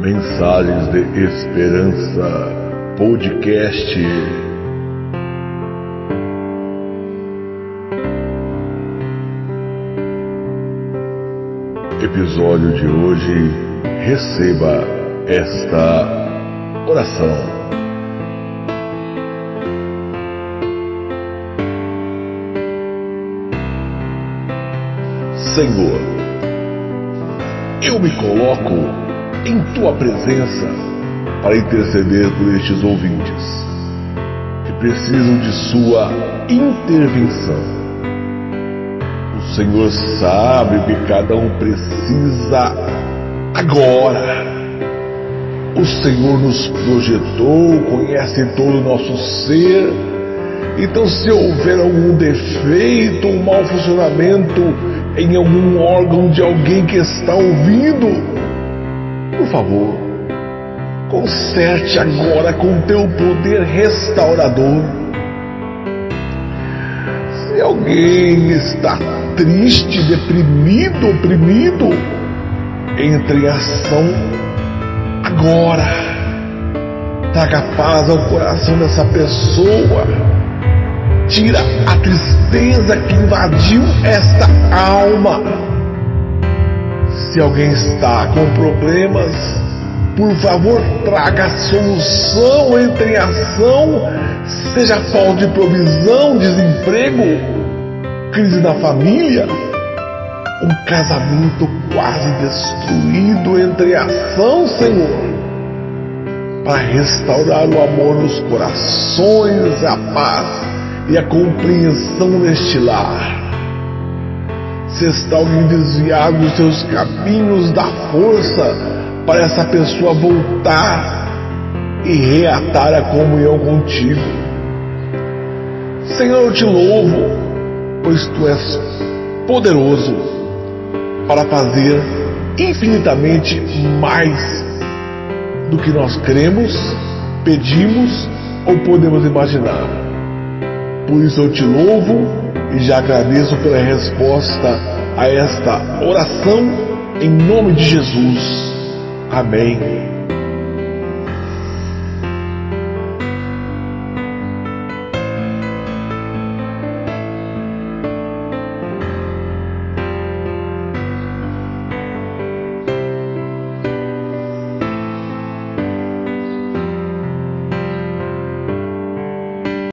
Mensagens de Esperança Podcast. Episódio de hoje. Receba esta oração. Senhor, eu me coloco em tua presença para interceder por estes ouvintes que precisam de sua intervenção. O Senhor sabe o que cada um precisa agora. O Senhor nos projetou, conhece todo o nosso ser. Então, se houver algum defeito, um mau funcionamento, em algum órgão de alguém que está ouvindo, por favor, conserte agora com teu poder restaurador. Se alguém está triste, deprimido, oprimido, entre em ação agora. Traga paz ao coração dessa pessoa tira a tristeza que invadiu esta alma. Se alguém está com problemas, por favor, traga a solução, entre em ação, seja falta de provisão, desemprego, crise na família, um casamento quase destruído, entre em ação, Senhor, para restaurar o amor nos corações, a paz e a compreensão neste lar. Se está alguém desviado dos seus caminhos, dá força para essa pessoa voltar e reatar a comunhão contigo. Senhor, eu te louvo, pois tu és poderoso para fazer infinitamente mais do que nós cremos, pedimos ou podemos imaginar. Por isso eu te louvo e já agradeço pela resposta a esta oração em nome de Jesus. Amém